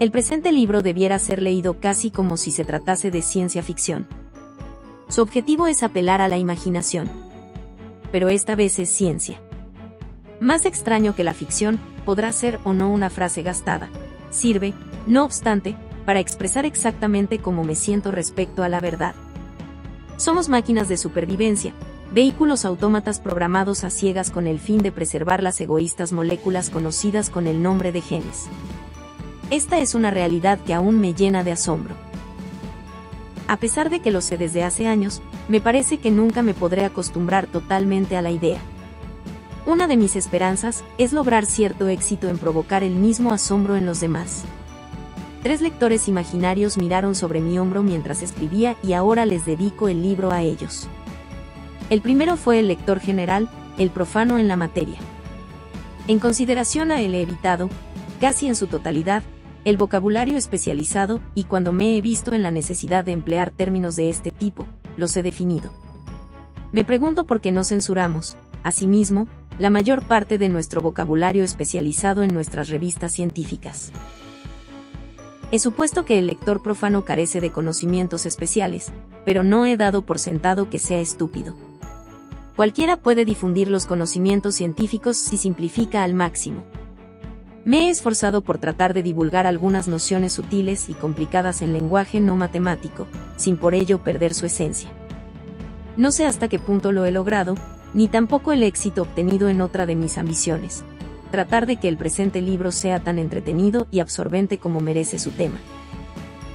El presente libro debiera ser leído casi como si se tratase de ciencia ficción. Su objetivo es apelar a la imaginación. Pero esta vez es ciencia. Más extraño que la ficción, podrá ser o no una frase gastada. Sirve, no obstante, para expresar exactamente cómo me siento respecto a la verdad. Somos máquinas de supervivencia, vehículos autómatas programados a ciegas con el fin de preservar las egoístas moléculas conocidas con el nombre de genes. Esta es una realidad que aún me llena de asombro. A pesar de que lo sé desde hace años, me parece que nunca me podré acostumbrar totalmente a la idea. Una de mis esperanzas es lograr cierto éxito en provocar el mismo asombro en los demás. Tres lectores imaginarios miraron sobre mi hombro mientras escribía y ahora les dedico el libro a ellos. El primero fue el lector general, el profano en la materia. En consideración a he evitado, casi en su totalidad, el vocabulario especializado y cuando me he visto en la necesidad de emplear términos de este tipo, los he definido. Me pregunto por qué no censuramos, asimismo, la mayor parte de nuestro vocabulario especializado en nuestras revistas científicas. He supuesto que el lector profano carece de conocimientos especiales, pero no he dado por sentado que sea estúpido. Cualquiera puede difundir los conocimientos científicos si simplifica al máximo. Me he esforzado por tratar de divulgar algunas nociones sutiles y complicadas en lenguaje no matemático, sin por ello perder su esencia. No sé hasta qué punto lo he logrado, ni tampoco el éxito obtenido en otra de mis ambiciones, tratar de que el presente libro sea tan entretenido y absorbente como merece su tema.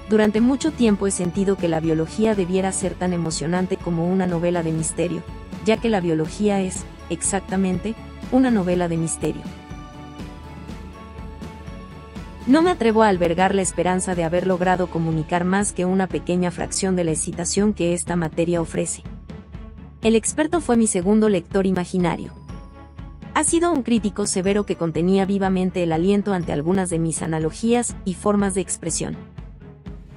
Durante mucho tiempo he sentido que la biología debiera ser tan emocionante como una novela de misterio, ya que la biología es, exactamente, una novela de misterio. No me atrevo a albergar la esperanza de haber logrado comunicar más que una pequeña fracción de la excitación que esta materia ofrece. El experto fue mi segundo lector imaginario. Ha sido un crítico severo que contenía vivamente el aliento ante algunas de mis analogías y formas de expresión.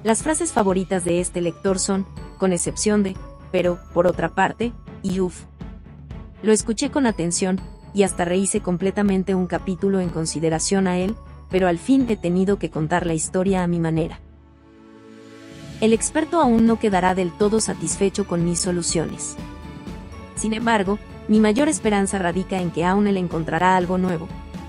Las frases favoritas de este lector son, con excepción de, pero, por otra parte, y uff. Lo escuché con atención, y hasta rehice completamente un capítulo en consideración a él, pero al fin he tenido que contar la historia a mi manera. El experto aún no quedará del todo satisfecho con mis soluciones. Sin embargo, mi mayor esperanza radica en que aún él encontrará algo nuevo,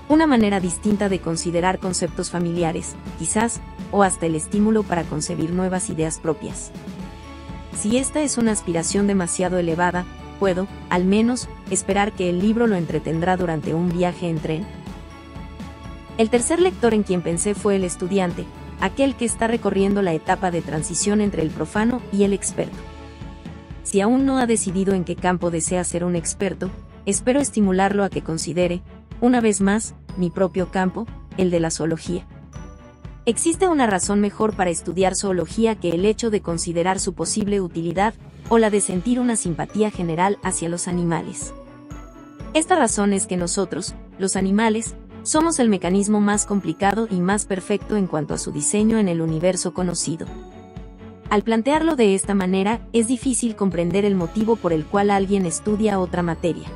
una manera distinta de considerar conceptos familiares, quizás, o hasta el estímulo para concebir nuevas ideas propias. Si esta es una aspiración demasiado elevada, puedo, al menos, esperar que el libro lo entretendrá durante un viaje en tren. El tercer lector en quien pensé fue el estudiante, aquel que está recorriendo la etapa de transición entre el profano y el experto. Si aún no ha decidido en qué campo desea ser un experto, espero estimularlo a que considere, una vez más, mi propio campo, el de la zoología. Existe una razón mejor para estudiar zoología que el hecho de considerar su posible utilidad o la de sentir una simpatía general hacia los animales. Esta razón es que nosotros, los animales, somos el mecanismo más complicado y más perfecto en cuanto a su diseño en el universo conocido. Al plantearlo de esta manera, es difícil comprender el motivo por el cual alguien estudia otra materia.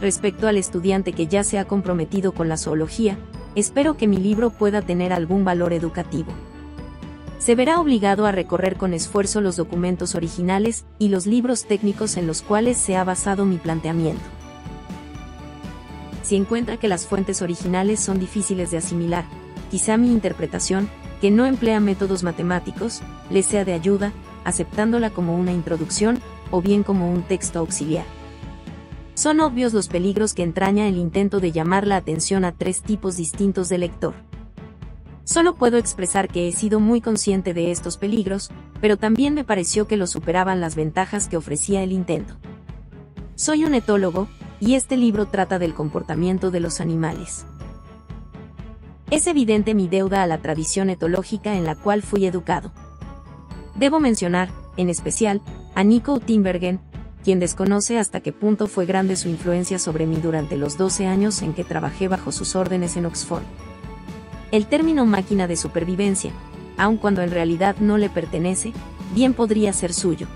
Respecto al estudiante que ya se ha comprometido con la zoología, espero que mi libro pueda tener algún valor educativo. Se verá obligado a recorrer con esfuerzo los documentos originales y los libros técnicos en los cuales se ha basado mi planteamiento. Si encuentra que las fuentes originales son difíciles de asimilar, quizá mi interpretación, que no emplea métodos matemáticos, le sea de ayuda, aceptándola como una introducción, o bien como un texto auxiliar. Son obvios los peligros que entraña el intento de llamar la atención a tres tipos distintos de lector. Solo puedo expresar que he sido muy consciente de estos peligros, pero también me pareció que los superaban las ventajas que ofrecía el intento. Soy un etólogo, y este libro trata del comportamiento de los animales. Es evidente mi deuda a la tradición etológica en la cual fui educado. Debo mencionar, en especial, a Nico Timbergen, quien desconoce hasta qué punto fue grande su influencia sobre mí durante los 12 años en que trabajé bajo sus órdenes en Oxford. El término máquina de supervivencia, aun cuando en realidad no le pertenece, bien podría ser suyo.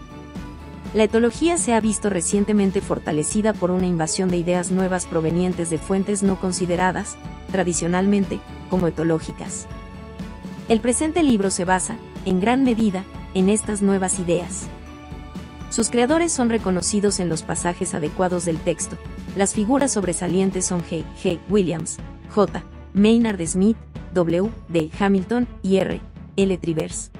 La etología se ha visto recientemente fortalecida por una invasión de ideas nuevas provenientes de fuentes no consideradas, tradicionalmente, como etológicas. El presente libro se basa, en gran medida, en estas nuevas ideas. Sus creadores son reconocidos en los pasajes adecuados del texto. Las figuras sobresalientes son G. G. Williams, J. Maynard Smith, W. D. Hamilton y R. L. Trivers.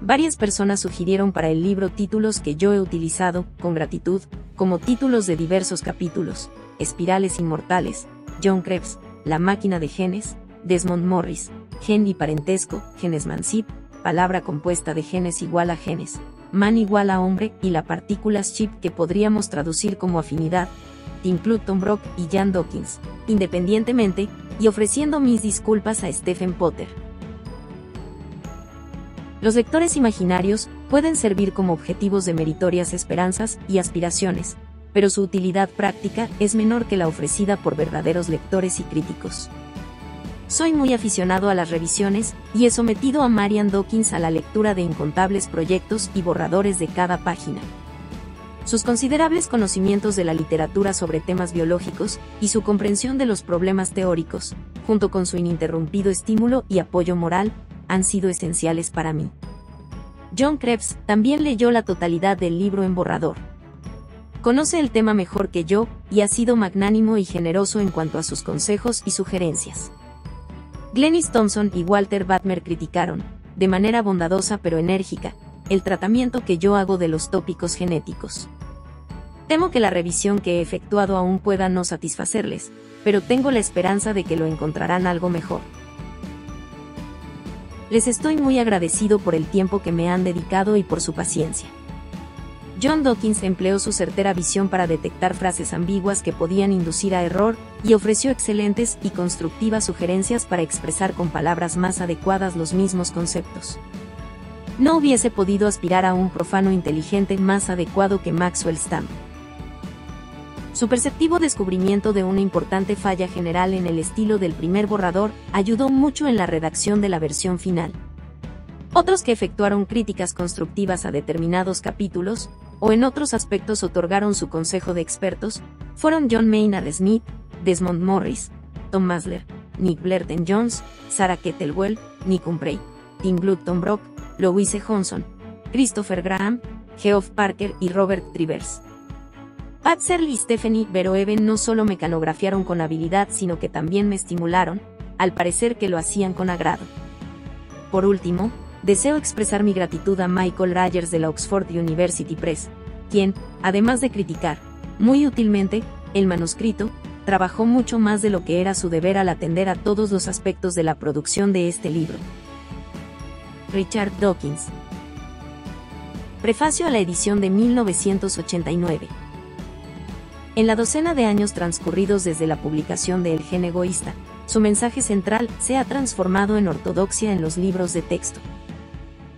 Varias personas sugirieron para el libro títulos que yo he utilizado, con gratitud, como títulos de diversos capítulos, Espirales Inmortales, John Krebs, La máquina de genes, Desmond Morris, Gen y parentesco, Genes Mansip, palabra compuesta de genes igual a genes, man igual a hombre y la partículas chip que podríamos traducir como afinidad, Tim Clutton Brock y Jan Dawkins, independientemente, y ofreciendo mis disculpas a Stephen Potter. Los lectores imaginarios pueden servir como objetivos de meritorias esperanzas y aspiraciones, pero su utilidad práctica es menor que la ofrecida por verdaderos lectores y críticos. Soy muy aficionado a las revisiones y he sometido a Marian Dawkins a la lectura de incontables proyectos y borradores de cada página. Sus considerables conocimientos de la literatura sobre temas biológicos y su comprensión de los problemas teóricos, junto con su ininterrumpido estímulo y apoyo moral, han sido esenciales para mí. John Krebs también leyó la totalidad del libro en borrador. Conoce el tema mejor que yo y ha sido magnánimo y generoso en cuanto a sus consejos y sugerencias. Glennis Thompson y Walter Batmer criticaron, de manera bondadosa pero enérgica, el tratamiento que yo hago de los tópicos genéticos. Temo que la revisión que he efectuado aún pueda no satisfacerles, pero tengo la esperanza de que lo encontrarán algo mejor. Les estoy muy agradecido por el tiempo que me han dedicado y por su paciencia. John Dawkins empleó su certera visión para detectar frases ambiguas que podían inducir a error, y ofreció excelentes y constructivas sugerencias para expresar con palabras más adecuadas los mismos conceptos. No hubiese podido aspirar a un profano inteligente más adecuado que Maxwell Stamp. Su perceptivo descubrimiento de una importante falla general en el estilo del primer borrador ayudó mucho en la redacción de la versión final. Otros que efectuaron críticas constructivas a determinados capítulos, o en otros aspectos otorgaron su consejo de expertos, fueron John Maynard Smith, Desmond Morris, Tom Masler, Nick Blerton Jones, Sarah Kettlewell, Nick Humphrey, Tim Glutton Brock, Louise Johnson, Christopher Graham, Geoff Parker y Robert Trivers. Pat Serly y Stephanie Veroeven no solo mecanografiaron con habilidad sino que también me estimularon, al parecer que lo hacían con agrado. Por último, deseo expresar mi gratitud a Michael Rogers de la Oxford University Press, quien, además de criticar, muy útilmente, el manuscrito, trabajó mucho más de lo que era su deber al atender a todos los aspectos de la producción de este libro. Richard Dawkins Prefacio a la edición de 1989 En la docena de años transcurridos desde la publicación de El gen egoísta, su mensaje central se ha transformado en ortodoxia en los libros de texto.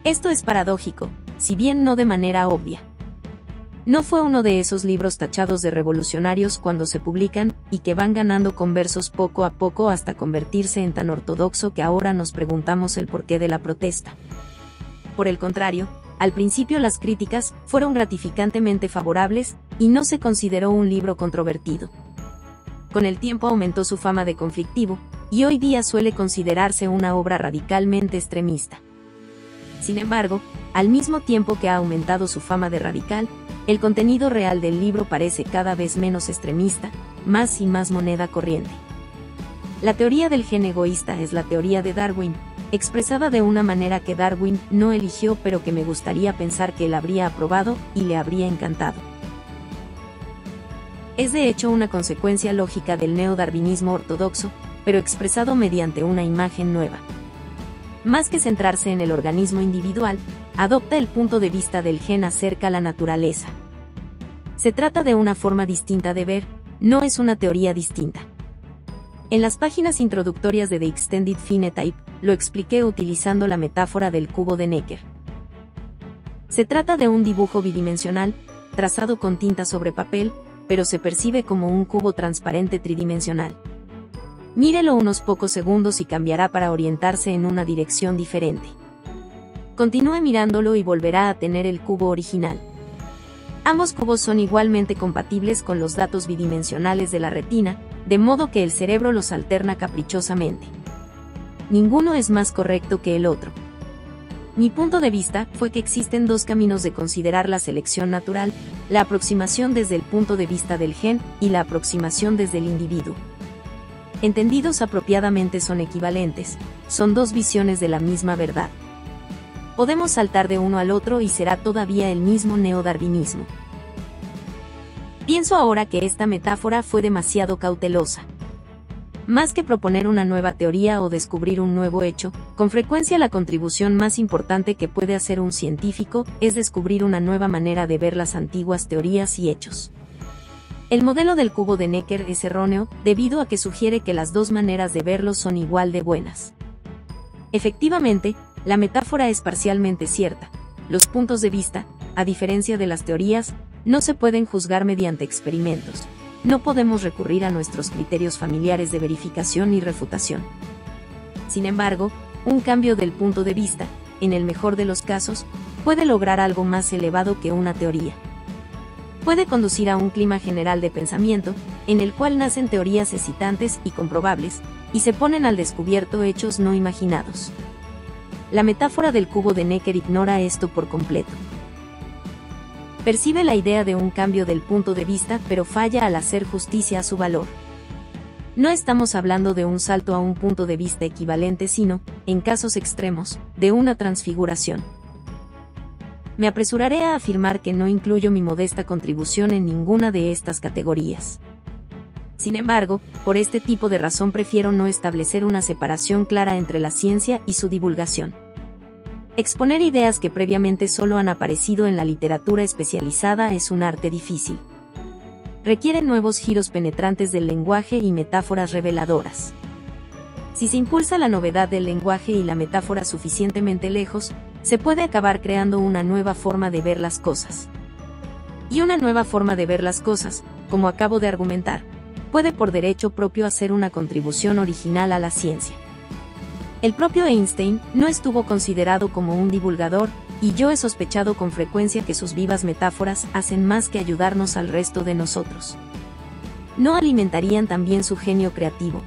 Esto es paradójico, si bien no de manera obvia. No fue uno de esos libros tachados de revolucionarios cuando se publican, y que van ganando conversos poco a poco hasta convertirse en tan ortodoxo que ahora nos preguntamos el porqué de la protesta. Por el contrario, al principio las críticas fueron gratificantemente favorables, y no se consideró un libro controvertido. Con el tiempo aumentó su fama de conflictivo, y hoy día suele considerarse una obra radicalmente extremista. Sin embargo, al mismo tiempo que ha aumentado su fama de radical, el contenido real del libro parece cada vez menos extremista, más y más moneda corriente. La teoría del gen egoísta es la teoría de Darwin, expresada de una manera que Darwin no eligió pero que me gustaría pensar que él habría aprobado y le habría encantado. Es de hecho una consecuencia lógica del neodarwinismo ortodoxo, pero expresado mediante una imagen nueva más que centrarse en el organismo individual, adopta el punto de vista del gen acerca a la naturaleza. Se trata de una forma distinta de ver, no es una teoría distinta. En las páginas introductorias de The Extended Phenotype, lo expliqué utilizando la metáfora del cubo de Necker. Se trata de un dibujo bidimensional, trazado con tinta sobre papel, pero se percibe como un cubo transparente tridimensional. Mírelo unos pocos segundos y cambiará para orientarse en una dirección diferente. Continúe mirándolo y volverá a tener el cubo original. Ambos cubos son igualmente compatibles con los datos bidimensionales de la retina, de modo que el cerebro los alterna caprichosamente. Ninguno es más correcto que el otro. Mi punto de vista fue que existen dos caminos de considerar la selección natural, la aproximación desde el punto de vista del gen y la aproximación desde el individuo. Entendidos apropiadamente son equivalentes, son dos visiones de la misma verdad. Podemos saltar de uno al otro y será todavía el mismo neodarwinismo. Pienso ahora que esta metáfora fue demasiado cautelosa. Más que proponer una nueva teoría o descubrir un nuevo hecho, con frecuencia la contribución más importante que puede hacer un científico es descubrir una nueva manera de ver las antiguas teorías y hechos. El modelo del cubo de Necker es erróneo, debido a que sugiere que las dos maneras de verlo son igual de buenas. Efectivamente, la metáfora es parcialmente cierta. Los puntos de vista, a diferencia de las teorías, no se pueden juzgar mediante experimentos no podemos recurrir a nuestros criterios familiares de verificación y refutación. Sin embargo, un cambio del punto de vista, en el mejor de los casos, puede lograr algo más elevado que una teoría. Puede conducir a un clima general de pensamiento, en el cual nacen teorías excitantes y comprobables, y se ponen al descubierto hechos no imaginados. La metáfora del cubo de Necker ignora esto por completo. Percibe la idea de un cambio del punto de vista, pero falla al hacer justicia a su valor. No estamos hablando de un salto a un punto de vista equivalente, sino, en casos extremos, de una transfiguración. Me apresuraré a afirmar que no incluyo mi modesta contribución en ninguna de estas categorías. Sin embargo, por este tipo de razón prefiero no establecer una separación clara entre la ciencia y su divulgación. Exponer ideas que previamente solo han aparecido en la literatura especializada es un arte difícil. Requiere nuevos giros penetrantes del lenguaje y metáforas reveladoras. Si se impulsa la novedad del lenguaje y la metáfora suficientemente lejos, se puede acabar creando una nueva forma de ver las cosas. Y una nueva forma de ver las cosas, como acabo de argumentar, puede por derecho propio hacer una contribución original a la ciencia. El propio Einstein no estuvo considerado como un divulgador, y yo he sospechado con frecuencia que sus vivas metáforas hacen más que ayudarnos al resto de nosotros. ¿No alimentarían también su genio creativo?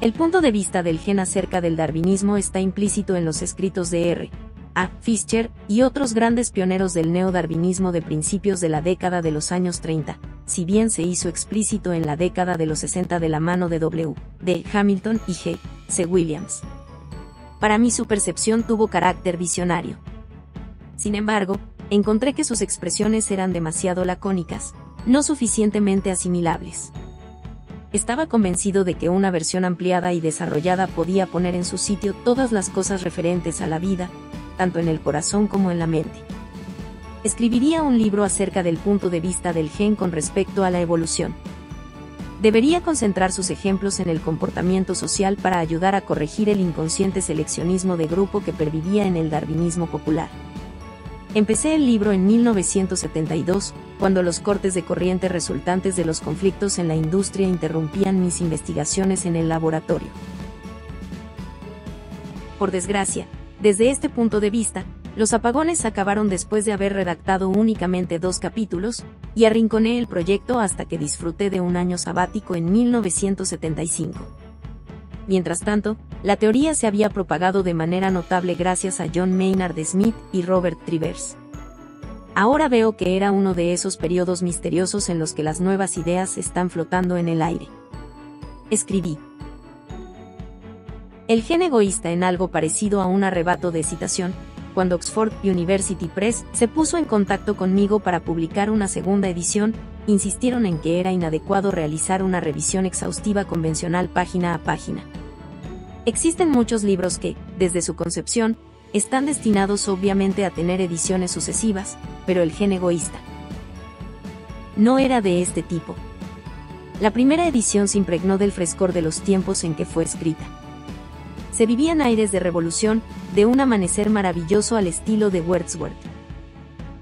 El punto de vista del gen acerca del darwinismo está implícito en los escritos de R. A. Fischer y otros grandes pioneros del neodarwinismo de principios de la década de los años 30, si bien se hizo explícito en la década de los 60 de la mano de W. D. Hamilton y G. C. Williams. Para mí su percepción tuvo carácter visionario. Sin embargo, encontré que sus expresiones eran demasiado lacónicas, no suficientemente asimilables. Estaba convencido de que una versión ampliada y desarrollada podía poner en su sitio todas las cosas referentes a la vida, tanto en el corazón como en la mente. Escribiría un libro acerca del punto de vista del gen con respecto a la evolución. Debería concentrar sus ejemplos en el comportamiento social para ayudar a corregir el inconsciente seleccionismo de grupo que pervivía en el darwinismo popular. Empecé el libro en 1972, cuando los cortes de corriente resultantes de los conflictos en la industria interrumpían mis investigaciones en el laboratorio. Por desgracia, desde este punto de vista, los apagones acabaron después de haber redactado únicamente dos capítulos, y arrinconé el proyecto hasta que disfruté de un año sabático en 1975. Mientras tanto, la teoría se había propagado de manera notable gracias a John Maynard Smith y Robert Trivers. Ahora veo que era uno de esos periodos misteriosos en los que las nuevas ideas están flotando en el aire. Escribí. El gen egoísta en algo parecido a un arrebato de excitación, cuando Oxford University Press se puso en contacto conmigo para publicar una segunda edición, insistieron en que era inadecuado realizar una revisión exhaustiva convencional página a página. Existen muchos libros que, desde su concepción, están destinados obviamente a tener ediciones sucesivas, pero el gen egoísta no era de este tipo. La primera edición se impregnó del frescor de los tiempos en que fue escrita se vivían aires de revolución, de un amanecer maravilloso al estilo de Wordsworth.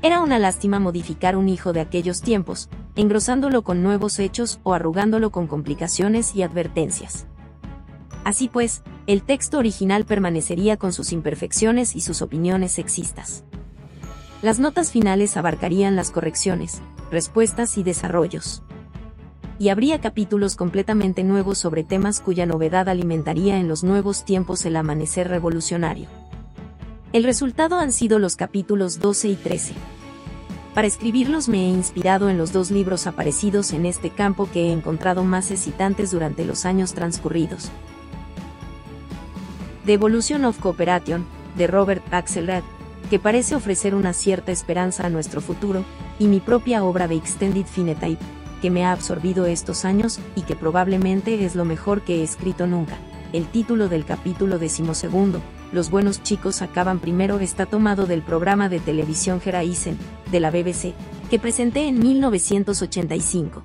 Era una lástima modificar un hijo de aquellos tiempos, engrosándolo con nuevos hechos o arrugándolo con complicaciones y advertencias. Así pues, el texto original permanecería con sus imperfecciones y sus opiniones sexistas. Las notas finales abarcarían las correcciones, respuestas y desarrollos y habría capítulos completamente nuevos sobre temas cuya novedad alimentaría en los nuevos tiempos el amanecer revolucionario. El resultado han sido los capítulos 12 y 13. Para escribirlos me he inspirado en los dos libros aparecidos en este campo que he encontrado más excitantes durante los años transcurridos. The Evolution of Cooperation, de Robert Axelrad, que parece ofrecer una cierta esperanza a nuestro futuro, y mi propia obra de Extended Phenotype, que me ha absorbido estos años y que probablemente es lo mejor que he escrito nunca. El título del capítulo decimosegundo, Los buenos chicos acaban primero, está tomado del programa de televisión Geraisen, de la BBC, que presenté en 1985.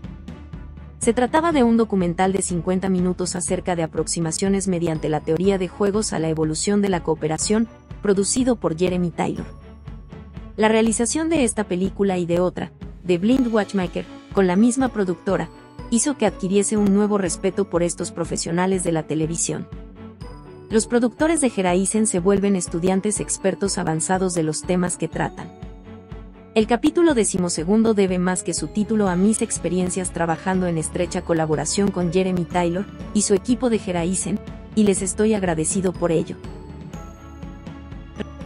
Se trataba de un documental de 50 minutos acerca de aproximaciones mediante la teoría de juegos a la evolución de la cooperación, producido por Jeremy Taylor. La realización de esta película y de otra, de Blind Watchmaker, con la misma productora, hizo que adquiriese un nuevo respeto por estos profesionales de la televisión. Los productores de Geraisen se vuelven estudiantes expertos avanzados de los temas que tratan. El capítulo decimosegundo debe más que su título a mis experiencias trabajando en estrecha colaboración con Jeremy Taylor y su equipo de Geraisen, y les estoy agradecido por ello.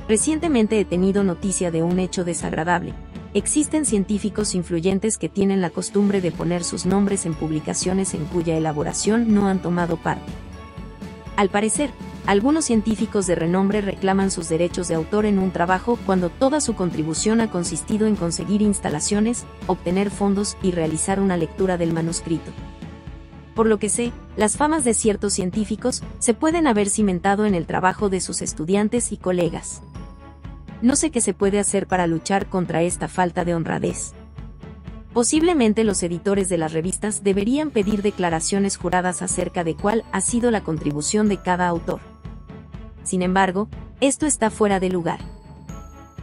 Recientemente he tenido noticia de un hecho desagradable, Existen científicos influyentes que tienen la costumbre de poner sus nombres en publicaciones en cuya elaboración no han tomado parte. Al parecer, algunos científicos de renombre reclaman sus derechos de autor en un trabajo cuando toda su contribución ha consistido en conseguir instalaciones, obtener fondos y realizar una lectura del manuscrito. Por lo que sé, las famas de ciertos científicos se pueden haber cimentado en el trabajo de sus estudiantes y colegas no sé qué se puede hacer para luchar contra esta falta de honradez. Posiblemente los editores de las revistas deberían pedir declaraciones juradas acerca de cuál ha sido la contribución de cada autor. Sin embargo, esto está fuera de lugar.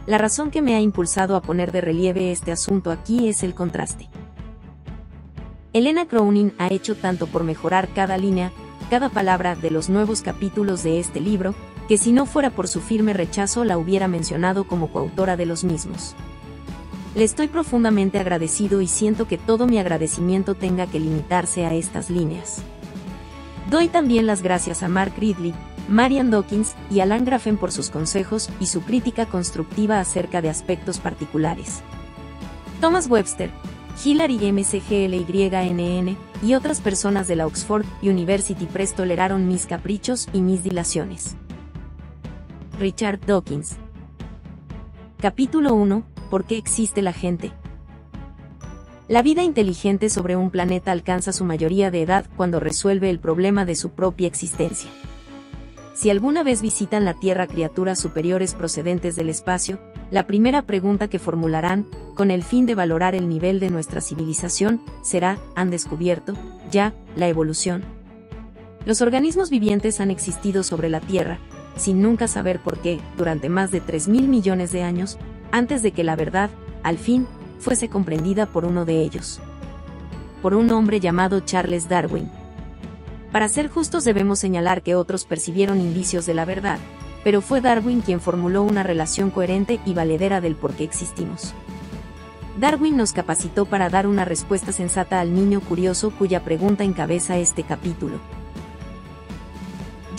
La razón que me ha impulsado a poner de relieve este asunto aquí es el contraste. Elena Crowning ha hecho tanto por mejorar cada línea, cada palabra de los nuevos capítulos de este libro, que si no fuera por su firme rechazo la hubiera mencionado como coautora de los mismos. Le estoy profundamente agradecido y siento que todo mi agradecimiento tenga que limitarse a estas líneas. Doy también las gracias a Mark Ridley, Marian Dawkins y Alan Grafen por sus consejos y su crítica constructiva acerca de aspectos particulares. Thomas Webster, Hillary MCGLYNN y otras personas de la Oxford University Press toleraron mis caprichos y mis dilaciones. Richard Dawkins. Capítulo 1. ¿Por qué existe la gente? La vida inteligente sobre un planeta alcanza su mayoría de edad cuando resuelve el problema de su propia existencia. Si alguna vez visitan la Tierra criaturas superiores procedentes del espacio, la primera pregunta que formularán, con el fin de valorar el nivel de nuestra civilización, será, ¿han descubierto, ya, la evolución? Los organismos vivientes han existido sobre la Tierra, sin nunca saber por qué, durante más de 3.000 millones de años, antes de que la verdad, al fin, fuese comprendida por uno de ellos. Por un hombre llamado Charles Darwin. Para ser justos debemos señalar que otros percibieron indicios de la verdad, pero fue Darwin quien formuló una relación coherente y valedera del por qué existimos. Darwin nos capacitó para dar una respuesta sensata al niño curioso cuya pregunta encabeza este capítulo.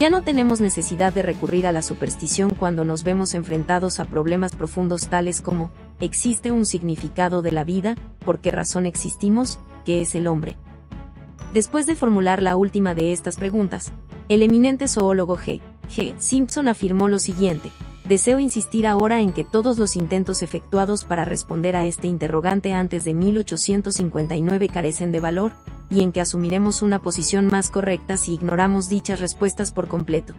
Ya no tenemos necesidad de recurrir a la superstición cuando nos vemos enfrentados a problemas profundos tales como, ¿existe un significado de la vida? ¿Por qué razón existimos? ¿Qué es el hombre? Después de formular la última de estas preguntas, el eminente zoólogo G. G. Simpson afirmó lo siguiente, deseo insistir ahora en que todos los intentos efectuados para responder a este interrogante antes de 1859 carecen de valor, y en que asumiremos una posición más correcta si ignoramos dichas respuestas por completo.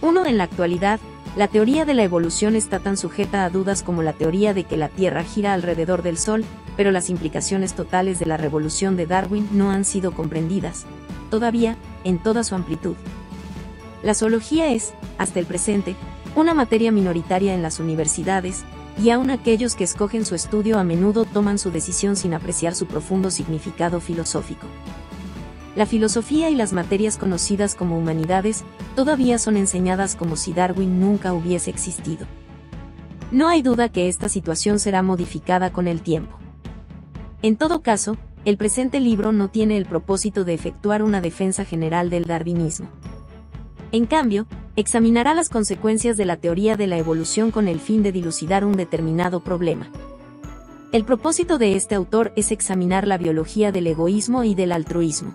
1. En la actualidad, la teoría de la evolución está tan sujeta a dudas como la teoría de que la Tierra gira alrededor del Sol, pero las implicaciones totales de la revolución de Darwin no han sido comprendidas, todavía, en toda su amplitud. La zoología es, hasta el presente, una materia minoritaria en las universidades, y aun aquellos que escogen su estudio a menudo toman su decisión sin apreciar su profundo significado filosófico. La filosofía y las materias conocidas como humanidades todavía son enseñadas como si Darwin nunca hubiese existido. No hay duda que esta situación será modificada con el tiempo. En todo caso, el presente libro no tiene el propósito de efectuar una defensa general del darwinismo. En cambio, examinará las consecuencias de la teoría de la evolución con el fin de dilucidar un determinado problema. El propósito de este autor es examinar la biología del egoísmo y del altruismo.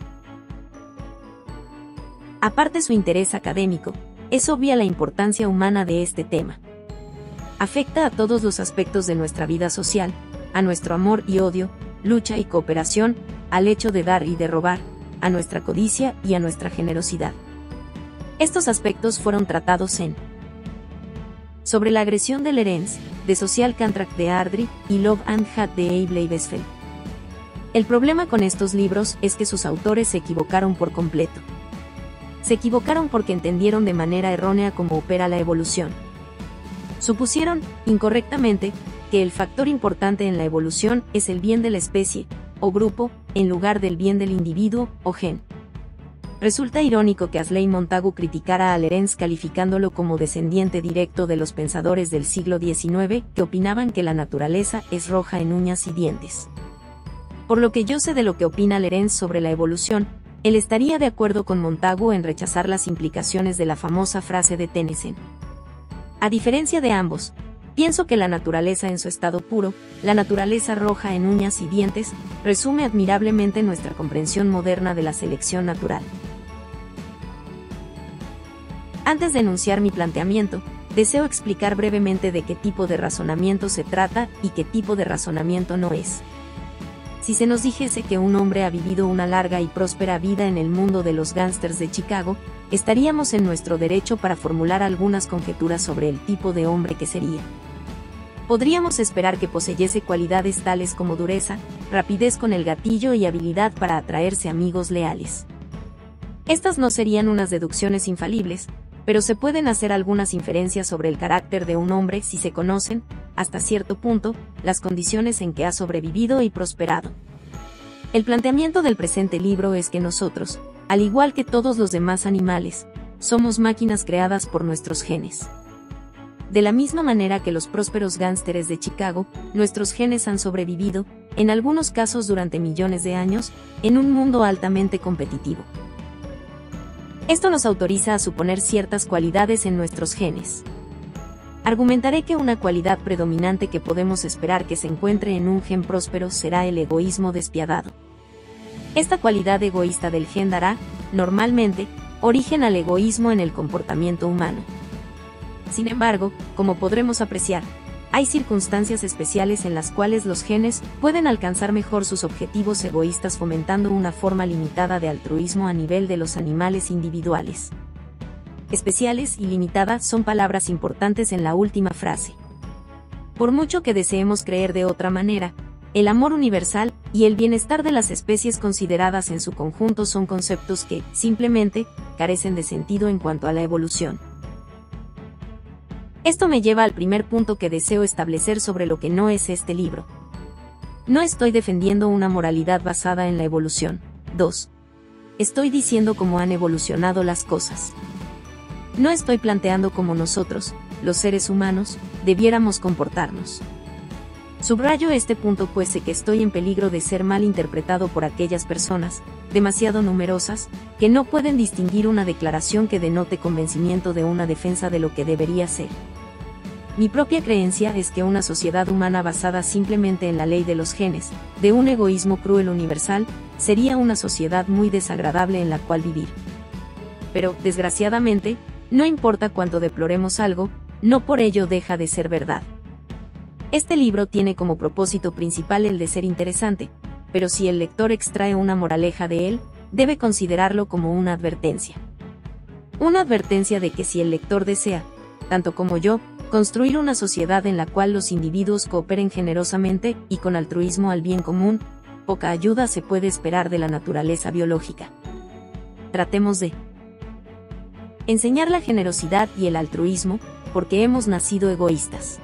Aparte su interés académico, es obvia la importancia humana de este tema. Afecta a todos los aspectos de nuestra vida social, a nuestro amor y odio, lucha y cooperación, al hecho de dar y de robar, a nuestra codicia y a nuestra generosidad. Estos aspectos fueron tratados en Sobre la agresión de Lerens, de Social Contract de Ardry y Love and Hat de Abe Leibesfeld. El problema con estos libros es que sus autores se equivocaron por completo. Se equivocaron porque entendieron de manera errónea cómo opera la evolución. Supusieron, incorrectamente, que el factor importante en la evolución es el bien de la especie, o grupo, en lugar del bien del individuo, o gen. Resulta irónico que Asley Montagu criticara a Lerens calificándolo como descendiente directo de los pensadores del siglo XIX que opinaban que la naturaleza es roja en uñas y dientes. Por lo que yo sé de lo que opina Lerens sobre la evolución, él estaría de acuerdo con Montagu en rechazar las implicaciones de la famosa frase de Tennyson. A diferencia de ambos, Pienso que la naturaleza en su estado puro, la naturaleza roja en uñas y dientes, resume admirablemente nuestra comprensión moderna de la selección natural. Antes de enunciar mi planteamiento, deseo explicar brevemente de qué tipo de razonamiento se trata y qué tipo de razonamiento no es. Si se nos dijese que un hombre ha vivido una larga y próspera vida en el mundo de los gángsters de Chicago, estaríamos en nuestro derecho para formular algunas conjeturas sobre el tipo de hombre que sería podríamos esperar que poseyese cualidades tales como dureza, rapidez con el gatillo y habilidad para atraerse amigos leales. Estas no serían unas deducciones infalibles, pero se pueden hacer algunas inferencias sobre el carácter de un hombre si se conocen, hasta cierto punto, las condiciones en que ha sobrevivido y prosperado. El planteamiento del presente libro es que nosotros, al igual que todos los demás animales, somos máquinas creadas por nuestros genes. De la misma manera que los prósperos gánsteres de Chicago, nuestros genes han sobrevivido, en algunos casos durante millones de años, en un mundo altamente competitivo. Esto nos autoriza a suponer ciertas cualidades en nuestros genes. Argumentaré que una cualidad predominante que podemos esperar que se encuentre en un gen próspero será el egoísmo despiadado. Esta cualidad egoísta del gen dará, normalmente, origen al egoísmo en el comportamiento humano. Sin embargo, como podremos apreciar, hay circunstancias especiales en las cuales los genes pueden alcanzar mejor sus objetivos egoístas fomentando una forma limitada de altruismo a nivel de los animales individuales. Especiales y limitada son palabras importantes en la última frase. Por mucho que deseemos creer de otra manera, el amor universal y el bienestar de las especies consideradas en su conjunto son conceptos que, simplemente, carecen de sentido en cuanto a la evolución. Esto me lleva al primer punto que deseo establecer sobre lo que no es este libro. No estoy defendiendo una moralidad basada en la evolución. 2. Estoy diciendo cómo han evolucionado las cosas. No estoy planteando cómo nosotros, los seres humanos, debiéramos comportarnos. Subrayo este punto pues sé que estoy en peligro de ser mal interpretado por aquellas personas, demasiado numerosas, que no pueden distinguir una declaración que denote convencimiento de una defensa de lo que debería ser. Mi propia creencia es que una sociedad humana basada simplemente en la ley de los genes, de un egoísmo cruel universal, sería una sociedad muy desagradable en la cual vivir. Pero, desgraciadamente, no importa cuánto deploremos algo, no por ello deja de ser verdad. Este libro tiene como propósito principal el de ser interesante, pero si el lector extrae una moraleja de él, debe considerarlo como una advertencia. Una advertencia de que si el lector desea, tanto como yo, construir una sociedad en la cual los individuos cooperen generosamente y con altruismo al bien común, poca ayuda se puede esperar de la naturaleza biológica. Tratemos de enseñar la generosidad y el altruismo, porque hemos nacido egoístas.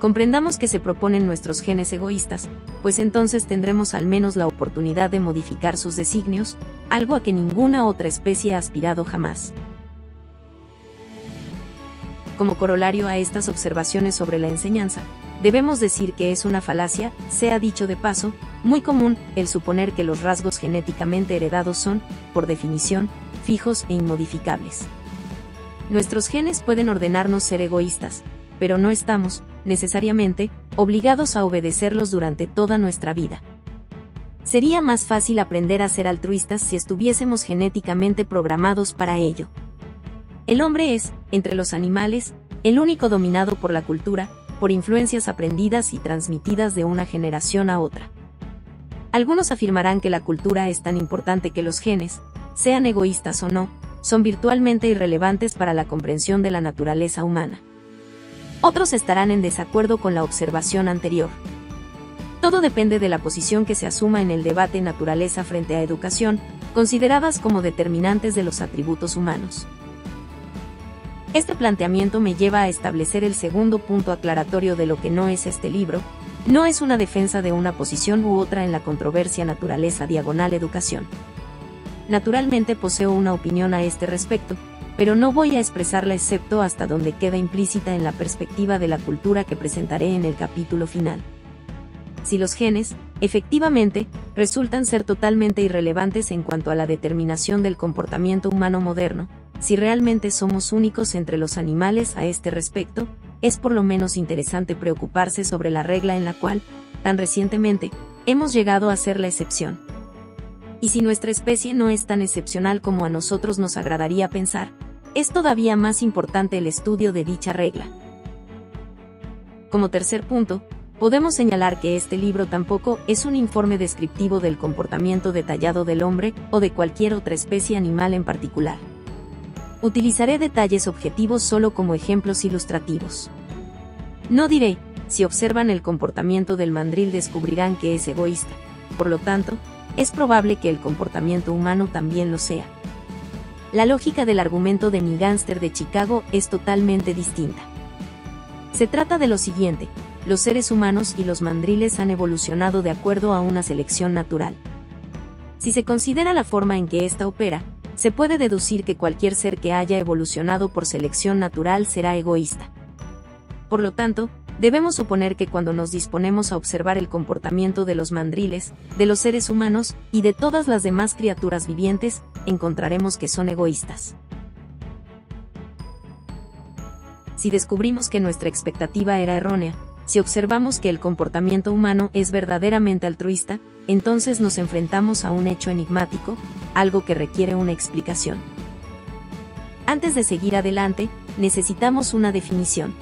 Comprendamos que se proponen nuestros genes egoístas, pues entonces tendremos al menos la oportunidad de modificar sus designios, algo a que ninguna otra especie ha aspirado jamás. Como corolario a estas observaciones sobre la enseñanza, debemos decir que es una falacia, sea dicho de paso, muy común el suponer que los rasgos genéticamente heredados son, por definición, fijos e inmodificables. Nuestros genes pueden ordenarnos ser egoístas, pero no estamos, necesariamente, obligados a obedecerlos durante toda nuestra vida. Sería más fácil aprender a ser altruistas si estuviésemos genéticamente programados para ello. El hombre es, entre los animales, el único dominado por la cultura, por influencias aprendidas y transmitidas de una generación a otra. Algunos afirmarán que la cultura es tan importante que los genes, sean egoístas o no, son virtualmente irrelevantes para la comprensión de la naturaleza humana. Otros estarán en desacuerdo con la observación anterior. Todo depende de la posición que se asuma en el debate naturaleza frente a educación, consideradas como determinantes de los atributos humanos. Este planteamiento me lleva a establecer el segundo punto aclaratorio de lo que no es este libro, no es una defensa de una posición u otra en la controversia naturaleza diagonal educación. Naturalmente poseo una opinión a este respecto, pero no voy a expresarla excepto hasta donde queda implícita en la perspectiva de la cultura que presentaré en el capítulo final. Si los genes, efectivamente, resultan ser totalmente irrelevantes en cuanto a la determinación del comportamiento humano moderno, si realmente somos únicos entre los animales a este respecto, es por lo menos interesante preocuparse sobre la regla en la cual, tan recientemente, hemos llegado a ser la excepción. Y si nuestra especie no es tan excepcional como a nosotros nos agradaría pensar, es todavía más importante el estudio de dicha regla. Como tercer punto, podemos señalar que este libro tampoco es un informe descriptivo del comportamiento detallado del hombre o de cualquier otra especie animal en particular. Utilizaré detalles objetivos solo como ejemplos ilustrativos. No diré, si observan el comportamiento del mandril descubrirán que es egoísta, por lo tanto, es probable que el comportamiento humano también lo sea. La lógica del argumento de mi gánster de Chicago es totalmente distinta. Se trata de lo siguiente, los seres humanos y los mandriles han evolucionado de acuerdo a una selección natural. Si se considera la forma en que ésta opera, se puede deducir que cualquier ser que haya evolucionado por selección natural será egoísta. Por lo tanto, debemos suponer que cuando nos disponemos a observar el comportamiento de los mandriles, de los seres humanos y de todas las demás criaturas vivientes, encontraremos que son egoístas. Si descubrimos que nuestra expectativa era errónea, si observamos que el comportamiento humano es verdaderamente altruista, entonces nos enfrentamos a un hecho enigmático, algo que requiere una explicación. Antes de seguir adelante, necesitamos una definición.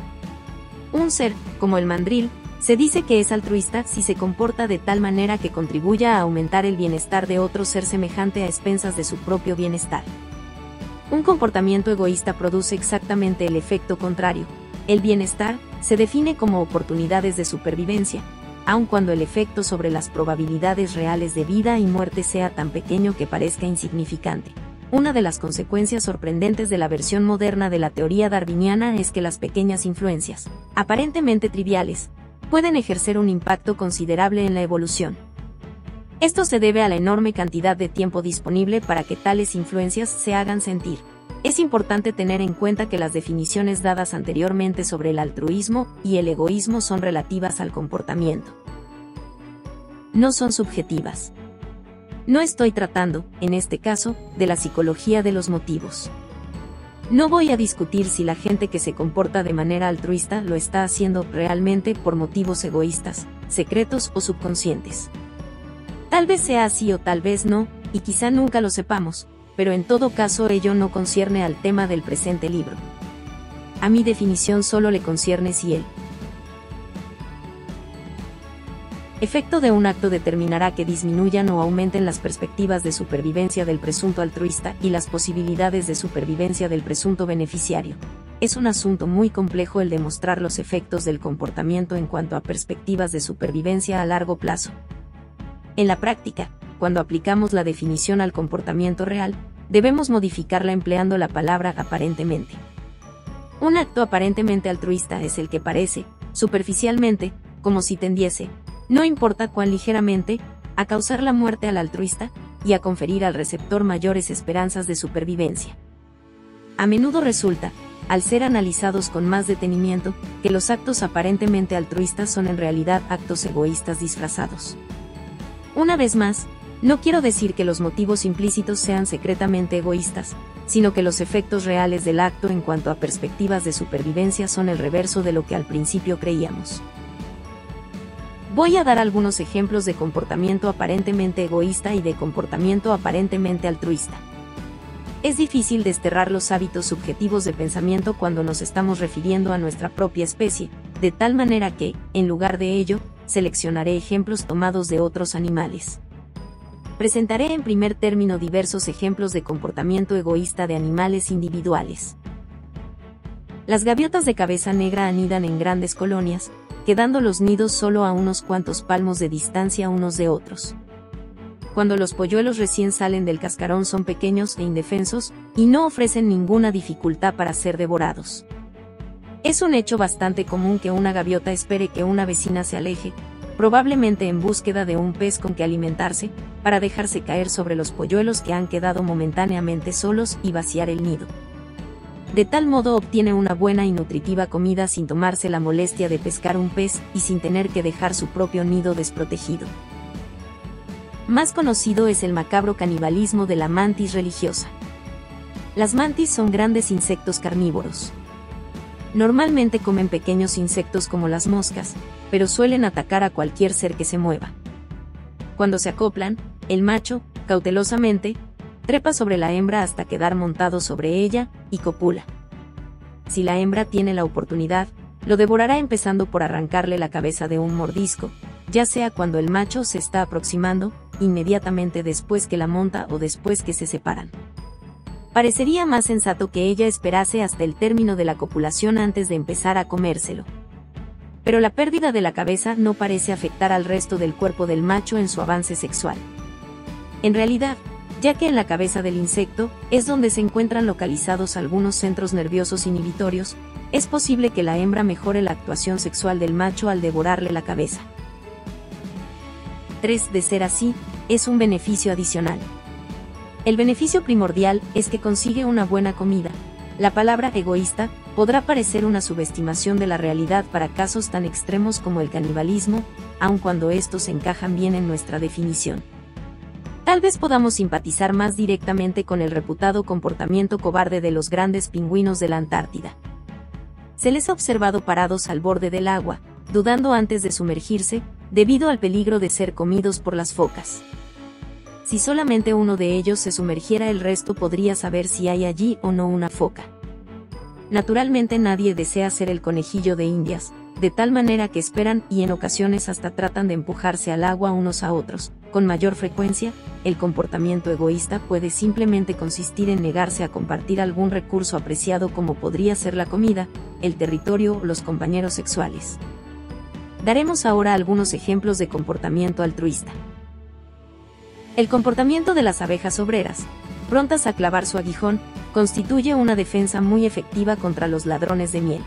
Un ser, como el mandril, se dice que es altruista si se comporta de tal manera que contribuya a aumentar el bienestar de otro ser semejante a expensas de su propio bienestar. Un comportamiento egoísta produce exactamente el efecto contrario. El bienestar, se define como oportunidades de supervivencia, aun cuando el efecto sobre las probabilidades reales de vida y muerte sea tan pequeño que parezca insignificante. Una de las consecuencias sorprendentes de la versión moderna de la teoría darwiniana es que las pequeñas influencias, aparentemente triviales, pueden ejercer un impacto considerable en la evolución. Esto se debe a la enorme cantidad de tiempo disponible para que tales influencias se hagan sentir. Es importante tener en cuenta que las definiciones dadas anteriormente sobre el altruismo y el egoísmo son relativas al comportamiento. No son subjetivas. No estoy tratando, en este caso, de la psicología de los motivos. No voy a discutir si la gente que se comporta de manera altruista lo está haciendo realmente por motivos egoístas, secretos o subconscientes. Tal vez sea así o tal vez no, y quizá nunca lo sepamos, pero en todo caso ello no concierne al tema del presente libro. A mi definición solo le concierne si el efecto de un acto determinará que disminuyan o aumenten las perspectivas de supervivencia del presunto altruista y las posibilidades de supervivencia del presunto beneficiario. Es un asunto muy complejo el demostrar los efectos del comportamiento en cuanto a perspectivas de supervivencia a largo plazo. En la práctica, cuando aplicamos la definición al comportamiento real, debemos modificarla empleando la palabra aparentemente. Un acto aparentemente altruista es el que parece, superficialmente, como si tendiese, no importa cuán ligeramente, a causar la muerte al altruista y a conferir al receptor mayores esperanzas de supervivencia. A menudo resulta, al ser analizados con más detenimiento, que los actos aparentemente altruistas son en realidad actos egoístas disfrazados. Una vez más, no quiero decir que los motivos implícitos sean secretamente egoístas, sino que los efectos reales del acto en cuanto a perspectivas de supervivencia son el reverso de lo que al principio creíamos. Voy a dar algunos ejemplos de comportamiento aparentemente egoísta y de comportamiento aparentemente altruista. Es difícil desterrar los hábitos subjetivos de pensamiento cuando nos estamos refiriendo a nuestra propia especie, de tal manera que, en lugar de ello, seleccionaré ejemplos tomados de otros animales. Presentaré en primer término diversos ejemplos de comportamiento egoísta de animales individuales. Las gaviotas de cabeza negra anidan en grandes colonias, quedando los nidos solo a unos cuantos palmos de distancia unos de otros cuando los polluelos recién salen del cascarón son pequeños e indefensos, y no ofrecen ninguna dificultad para ser devorados. Es un hecho bastante común que una gaviota espere que una vecina se aleje, probablemente en búsqueda de un pez con que alimentarse, para dejarse caer sobre los polluelos que han quedado momentáneamente solos y vaciar el nido. De tal modo obtiene una buena y nutritiva comida sin tomarse la molestia de pescar un pez y sin tener que dejar su propio nido desprotegido. Más conocido es el macabro canibalismo de la mantis religiosa. Las mantis son grandes insectos carnívoros. Normalmente comen pequeños insectos como las moscas, pero suelen atacar a cualquier ser que se mueva. Cuando se acoplan, el macho, cautelosamente, trepa sobre la hembra hasta quedar montado sobre ella y copula. Si la hembra tiene la oportunidad, lo devorará empezando por arrancarle la cabeza de un mordisco, ya sea cuando el macho se está aproximando, inmediatamente después que la monta o después que se separan. Parecería más sensato que ella esperase hasta el término de la copulación antes de empezar a comérselo. Pero la pérdida de la cabeza no parece afectar al resto del cuerpo del macho en su avance sexual. En realidad, ya que en la cabeza del insecto es donde se encuentran localizados algunos centros nerviosos inhibitorios, es posible que la hembra mejore la actuación sexual del macho al devorarle la cabeza. 3. De ser así, es un beneficio adicional. El beneficio primordial es que consigue una buena comida. La palabra egoísta podrá parecer una subestimación de la realidad para casos tan extremos como el canibalismo, aun cuando estos encajan bien en nuestra definición. Tal vez podamos simpatizar más directamente con el reputado comportamiento cobarde de los grandes pingüinos de la Antártida. Se les ha observado parados al borde del agua, dudando antes de sumergirse, debido al peligro de ser comidos por las focas. Si solamente uno de ellos se sumergiera el resto podría saber si hay allí o no una foca. Naturalmente nadie desea ser el conejillo de indias, de tal manera que esperan y en ocasiones hasta tratan de empujarse al agua unos a otros. Con mayor frecuencia, el comportamiento egoísta puede simplemente consistir en negarse a compartir algún recurso apreciado como podría ser la comida, el territorio o los compañeros sexuales. Daremos ahora algunos ejemplos de comportamiento altruista. El comportamiento de las abejas obreras, prontas a clavar su aguijón, constituye una defensa muy efectiva contra los ladrones de miel.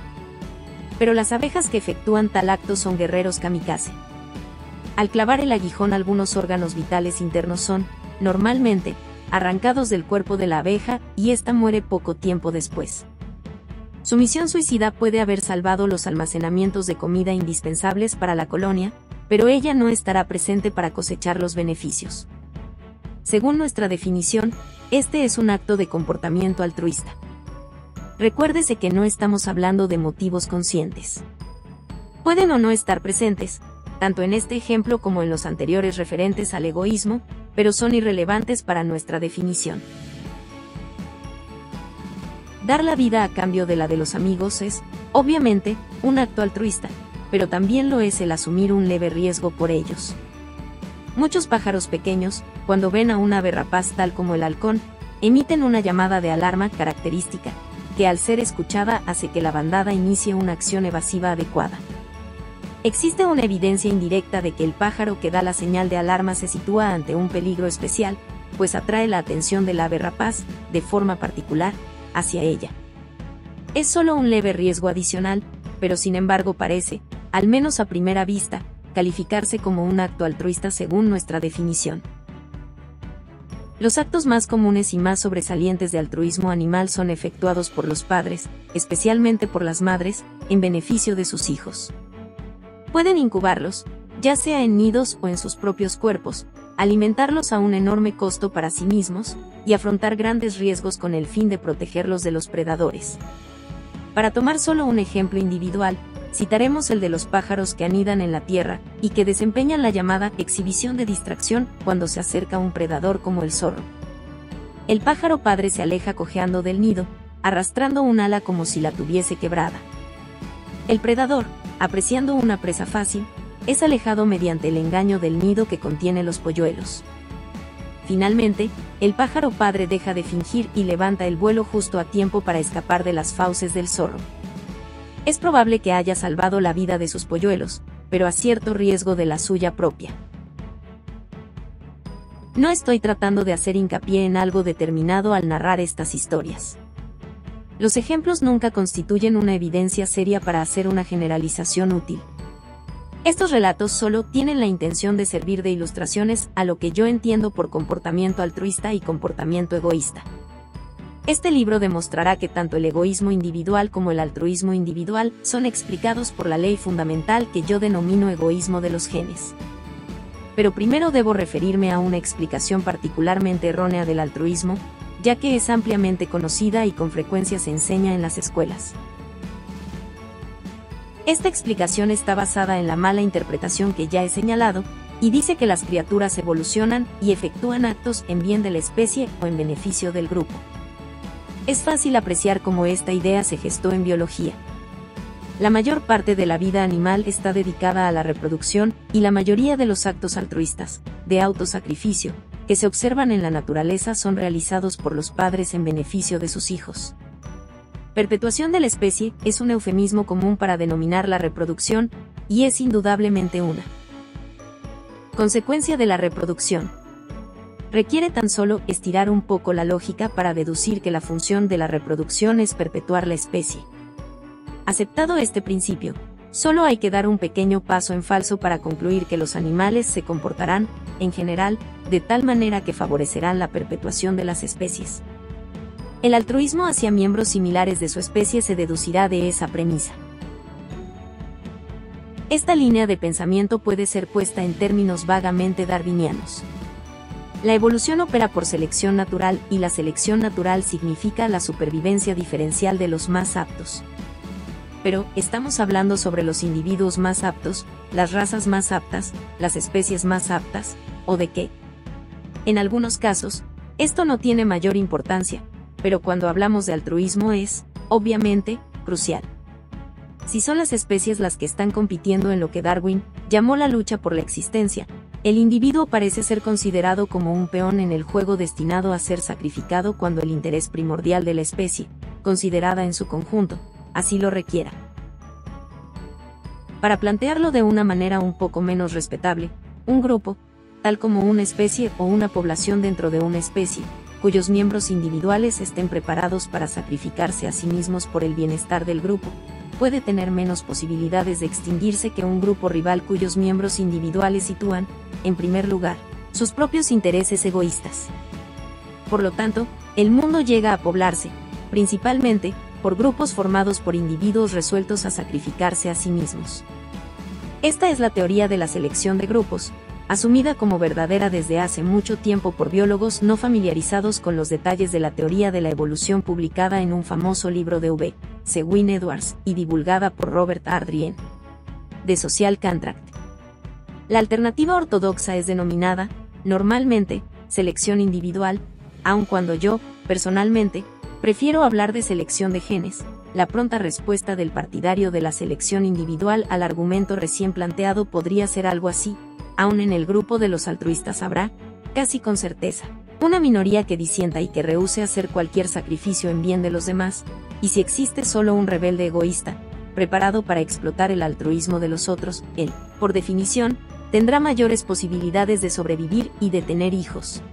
Pero las abejas que efectúan tal acto son guerreros kamikaze. Al clavar el aguijón algunos órganos vitales internos son, normalmente, arrancados del cuerpo de la abeja y ésta muere poco tiempo después. Su misión suicida puede haber salvado los almacenamientos de comida indispensables para la colonia, pero ella no estará presente para cosechar los beneficios. Según nuestra definición, este es un acto de comportamiento altruista. Recuérdese que no estamos hablando de motivos conscientes. Pueden o no estar presentes, tanto en este ejemplo como en los anteriores referentes al egoísmo, pero son irrelevantes para nuestra definición. Dar la vida a cambio de la de los amigos es, obviamente, un acto altruista, pero también lo es el asumir un leve riesgo por ellos. Muchos pájaros pequeños, cuando ven a una ave rapaz tal como el halcón, emiten una llamada de alarma característica, que al ser escuchada hace que la bandada inicie una acción evasiva adecuada. Existe una evidencia indirecta de que el pájaro que da la señal de alarma se sitúa ante un peligro especial, pues atrae la atención del ave rapaz, de forma particular, hacia ella. Es solo un leve riesgo adicional, pero sin embargo parece, al menos a primera vista, calificarse como un acto altruista según nuestra definición. Los actos más comunes y más sobresalientes de altruismo animal son efectuados por los padres, especialmente por las madres, en beneficio de sus hijos. Pueden incubarlos, ya sea en nidos o en sus propios cuerpos, alimentarlos a un enorme costo para sí mismos, y afrontar grandes riesgos con el fin de protegerlos de los predadores. Para tomar solo un ejemplo individual, citaremos el de los pájaros que anidan en la tierra y que desempeñan la llamada exhibición de distracción cuando se acerca un predador como el zorro. El pájaro padre se aleja cojeando del nido, arrastrando un ala como si la tuviese quebrada. El predador, apreciando una presa fácil, es alejado mediante el engaño del nido que contiene los polluelos. Finalmente, el pájaro padre deja de fingir y levanta el vuelo justo a tiempo para escapar de las fauces del zorro. Es probable que haya salvado la vida de sus polluelos, pero a cierto riesgo de la suya propia. No estoy tratando de hacer hincapié en algo determinado al narrar estas historias. Los ejemplos nunca constituyen una evidencia seria para hacer una generalización útil. Estos relatos solo tienen la intención de servir de ilustraciones a lo que yo entiendo por comportamiento altruista y comportamiento egoísta. Este libro demostrará que tanto el egoísmo individual como el altruismo individual son explicados por la ley fundamental que yo denomino egoísmo de los genes. Pero primero debo referirme a una explicación particularmente errónea del altruismo, ya que es ampliamente conocida y con frecuencia se enseña en las escuelas. Esta explicación está basada en la mala interpretación que ya he señalado, y dice que las criaturas evolucionan y efectúan actos en bien de la especie o en beneficio del grupo. Es fácil apreciar cómo esta idea se gestó en biología. La mayor parte de la vida animal está dedicada a la reproducción, y la mayoría de los actos altruistas, de autosacrificio, que se observan en la naturaleza son realizados por los padres en beneficio de sus hijos. Perpetuación de la especie es un eufemismo común para denominar la reproducción, y es indudablemente una consecuencia de la reproducción. Requiere tan solo estirar un poco la lógica para deducir que la función de la reproducción es perpetuar la especie. Aceptado este principio, solo hay que dar un pequeño paso en falso para concluir que los animales se comportarán, en general, de tal manera que favorecerán la perpetuación de las especies. El altruismo hacia miembros similares de su especie se deducirá de esa premisa. Esta línea de pensamiento puede ser puesta en términos vagamente darwinianos. La evolución opera por selección natural y la selección natural significa la supervivencia diferencial de los más aptos. Pero, ¿estamos hablando sobre los individuos más aptos, las razas más aptas, las especies más aptas, o de qué? En algunos casos, esto no tiene mayor importancia, pero cuando hablamos de altruismo es, obviamente, crucial. Si son las especies las que están compitiendo en lo que Darwin llamó la lucha por la existencia, el individuo parece ser considerado como un peón en el juego destinado a ser sacrificado cuando el interés primordial de la especie, considerada en su conjunto, así lo requiera. Para plantearlo de una manera un poco menos respetable, un grupo, tal como una especie o una población dentro de una especie, cuyos miembros individuales estén preparados para sacrificarse a sí mismos por el bienestar del grupo, puede tener menos posibilidades de extinguirse que un grupo rival cuyos miembros individuales sitúan, en primer lugar, sus propios intereses egoístas. Por lo tanto, el mundo llega a poblarse, principalmente, por grupos formados por individuos resueltos a sacrificarse a sí mismos. Esta es la teoría de la selección de grupos, asumida como verdadera desde hace mucho tiempo por biólogos no familiarizados con los detalles de la teoría de la evolución publicada en un famoso libro de V. Seguin Edwards y divulgada por Robert Ardrien. The Social Contract. La alternativa ortodoxa es denominada, normalmente, selección individual, aun cuando yo, personalmente, prefiero hablar de selección de genes, la pronta respuesta del partidario de la selección individual al argumento recién planteado podría ser algo así, aun en el grupo de los altruistas habrá, casi con certeza, una minoría que disienta y que rehúse hacer cualquier sacrificio en bien de los demás, y si existe solo un rebelde egoísta, preparado para explotar el altruismo de los otros, él, por definición, tendrá mayores posibilidades de sobrevivir y de tener hijos.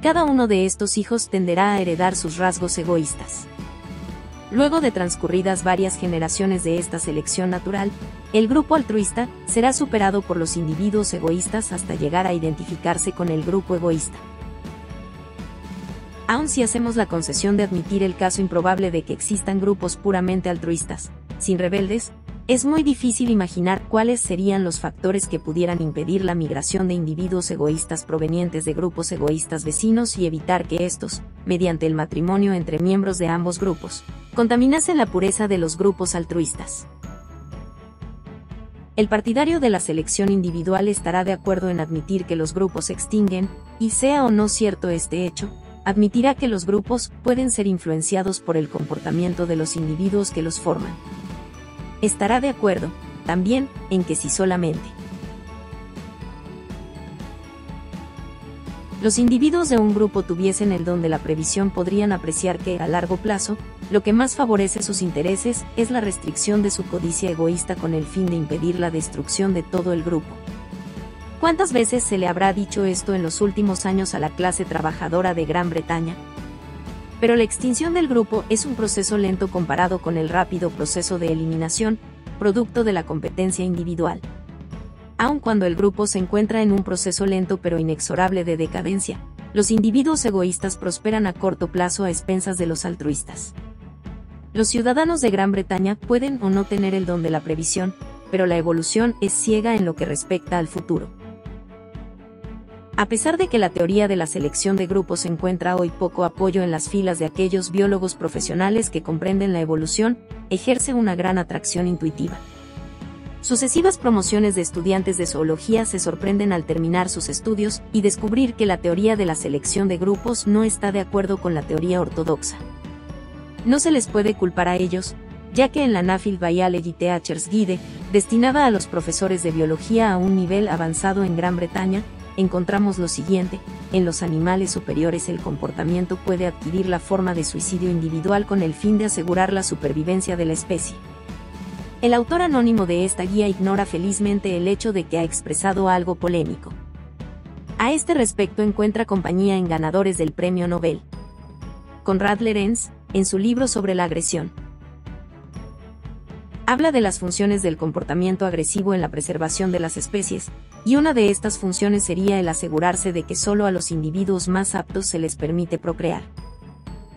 Cada uno de estos hijos tenderá a heredar sus rasgos egoístas. Luego de transcurridas varias generaciones de esta selección natural, el grupo altruista será superado por los individuos egoístas hasta llegar a identificarse con el grupo egoísta. Aun si hacemos la concesión de admitir el caso improbable de que existan grupos puramente altruistas, sin rebeldes, es muy difícil imaginar cuáles serían los factores que pudieran impedir la migración de individuos egoístas provenientes de grupos egoístas vecinos y evitar que estos, mediante el matrimonio entre miembros de ambos grupos, contaminasen la pureza de los grupos altruistas. El partidario de la selección individual estará de acuerdo en admitir que los grupos se extinguen, y sea o no cierto este hecho, admitirá que los grupos pueden ser influenciados por el comportamiento de los individuos que los forman. Estará de acuerdo, también, en que si solamente los individuos de un grupo tuviesen el don de la previsión podrían apreciar que, a largo plazo, lo que más favorece sus intereses es la restricción de su codicia egoísta con el fin de impedir la destrucción de todo el grupo. ¿Cuántas veces se le habrá dicho esto en los últimos años a la clase trabajadora de Gran Bretaña? Pero la extinción del grupo es un proceso lento comparado con el rápido proceso de eliminación, producto de la competencia individual. Aun cuando el grupo se encuentra en un proceso lento pero inexorable de decadencia, los individuos egoístas prosperan a corto plazo a expensas de los altruistas. Los ciudadanos de Gran Bretaña pueden o no tener el don de la previsión, pero la evolución es ciega en lo que respecta al futuro. A pesar de que la teoría de la selección de grupos encuentra hoy poco apoyo en las filas de aquellos biólogos profesionales que comprenden la evolución, ejerce una gran atracción intuitiva. Sucesivas promociones de estudiantes de zoología se sorprenden al terminar sus estudios y descubrir que la teoría de la selección de grupos no está de acuerdo con la teoría ortodoxa. No se les puede culpar a ellos, ya que en la Nuffield Biology Teachers Guide, destinada a los profesores de biología a un nivel avanzado en Gran Bretaña, encontramos lo siguiente, en los animales superiores el comportamiento puede adquirir la forma de suicidio individual con el fin de asegurar la supervivencia de la especie. El autor anónimo de esta guía ignora felizmente el hecho de que ha expresado algo polémico. A este respecto encuentra compañía en ganadores del Premio Nobel. Conrad Lorenz, en su libro sobre la agresión, habla de las funciones del comportamiento agresivo en la preservación de las especies, y una de estas funciones sería el asegurarse de que solo a los individuos más aptos se les permite procrear.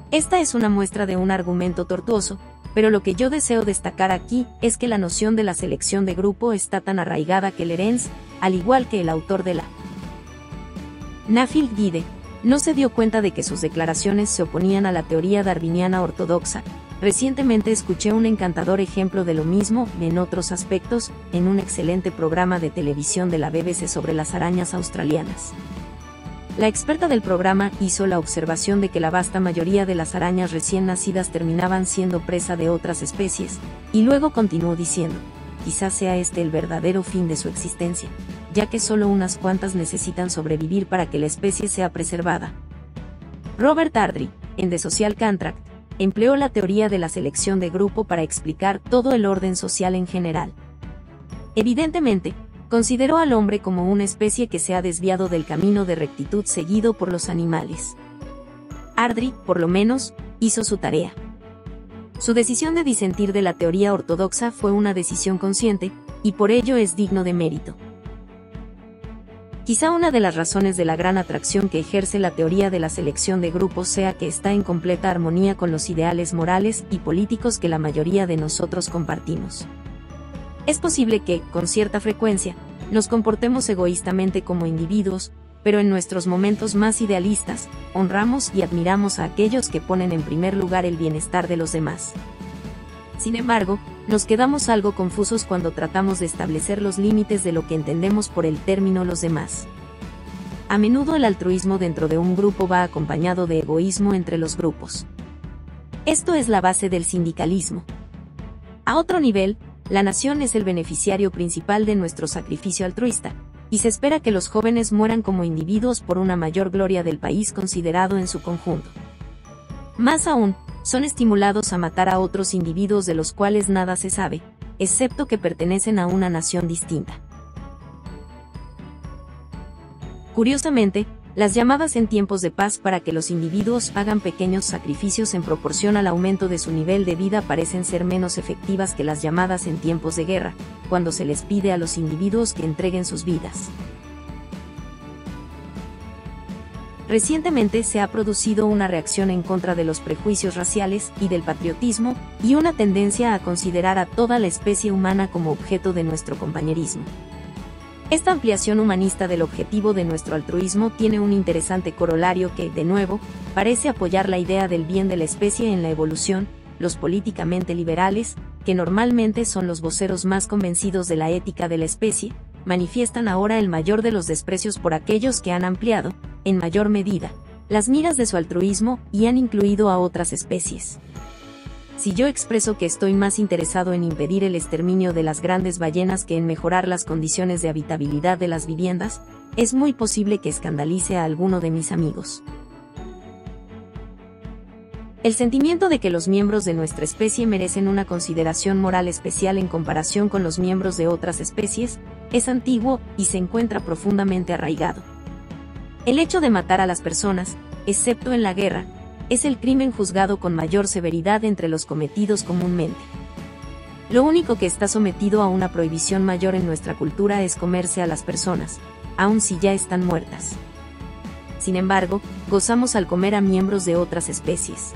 Esta es una muestra de un argumento tortuoso, pero lo que yo deseo destacar aquí es que la noción de la selección de grupo está tan arraigada que Lorenz, al igual que el autor de la Nuffield Guide, no se dio cuenta de que sus declaraciones se oponían a la teoría darwiniana ortodoxa, Recientemente escuché un encantador ejemplo de lo mismo, en otros aspectos, en un excelente programa de televisión de la BBC sobre las arañas australianas. La experta del programa hizo la observación de que la vasta mayoría de las arañas recién nacidas terminaban siendo presa de otras especies, y luego continuó diciendo, quizás sea este el verdadero fin de su existencia, ya que solo unas cuantas necesitan sobrevivir para que la especie sea preservada. Robert Ardrey, en The Social Contract, empleó la teoría de la selección de grupo para explicar todo el orden social en general. Evidentemente, consideró al hombre como una especie que se ha desviado del camino de rectitud seguido por los animales. Ardri, por lo menos, hizo su tarea. Su decisión de disentir de la teoría ortodoxa fue una decisión consciente, y por ello es digno de mérito. Quizá una de las razones de la gran atracción que ejerce la teoría de la selección de grupos sea que está en completa armonía con los ideales morales y políticos que la mayoría de nosotros compartimos. Es posible que, con cierta frecuencia, nos comportemos egoístamente como individuos, pero en nuestros momentos más idealistas, honramos y admiramos a aquellos que ponen en primer lugar el bienestar de los demás. Sin embargo, nos quedamos algo confusos cuando tratamos de establecer los límites de lo que entendemos por el término los demás. A menudo el altruismo dentro de un grupo va acompañado de egoísmo entre los grupos. Esto es la base del sindicalismo. A otro nivel, la nación es el beneficiario principal de nuestro sacrificio altruista, y se espera que los jóvenes mueran como individuos por una mayor gloria del país considerado en su conjunto. Más aún, son estimulados a matar a otros individuos de los cuales nada se sabe, excepto que pertenecen a una nación distinta. Curiosamente, las llamadas en tiempos de paz para que los individuos hagan pequeños sacrificios en proporción al aumento de su nivel de vida parecen ser menos efectivas que las llamadas en tiempos de guerra, cuando se les pide a los individuos que entreguen sus vidas. Recientemente se ha producido una reacción en contra de los prejuicios raciales y del patriotismo, y una tendencia a considerar a toda la especie humana como objeto de nuestro compañerismo. Esta ampliación humanista del objetivo de nuestro altruismo tiene un interesante corolario que, de nuevo, parece apoyar la idea del bien de la especie en la evolución, los políticamente liberales, que normalmente son los voceros más convencidos de la ética de la especie, manifiestan ahora el mayor de los desprecios por aquellos que han ampliado, en mayor medida, las miras de su altruismo y han incluido a otras especies. Si yo expreso que estoy más interesado en impedir el exterminio de las grandes ballenas que en mejorar las condiciones de habitabilidad de las viviendas, es muy posible que escandalice a alguno de mis amigos. El sentimiento de que los miembros de nuestra especie merecen una consideración moral especial en comparación con los miembros de otras especies, es antiguo y se encuentra profundamente arraigado. El hecho de matar a las personas, excepto en la guerra, es el crimen juzgado con mayor severidad entre los cometidos comúnmente. Lo único que está sometido a una prohibición mayor en nuestra cultura es comerse a las personas, aun si ya están muertas. Sin embargo, gozamos al comer a miembros de otras especies.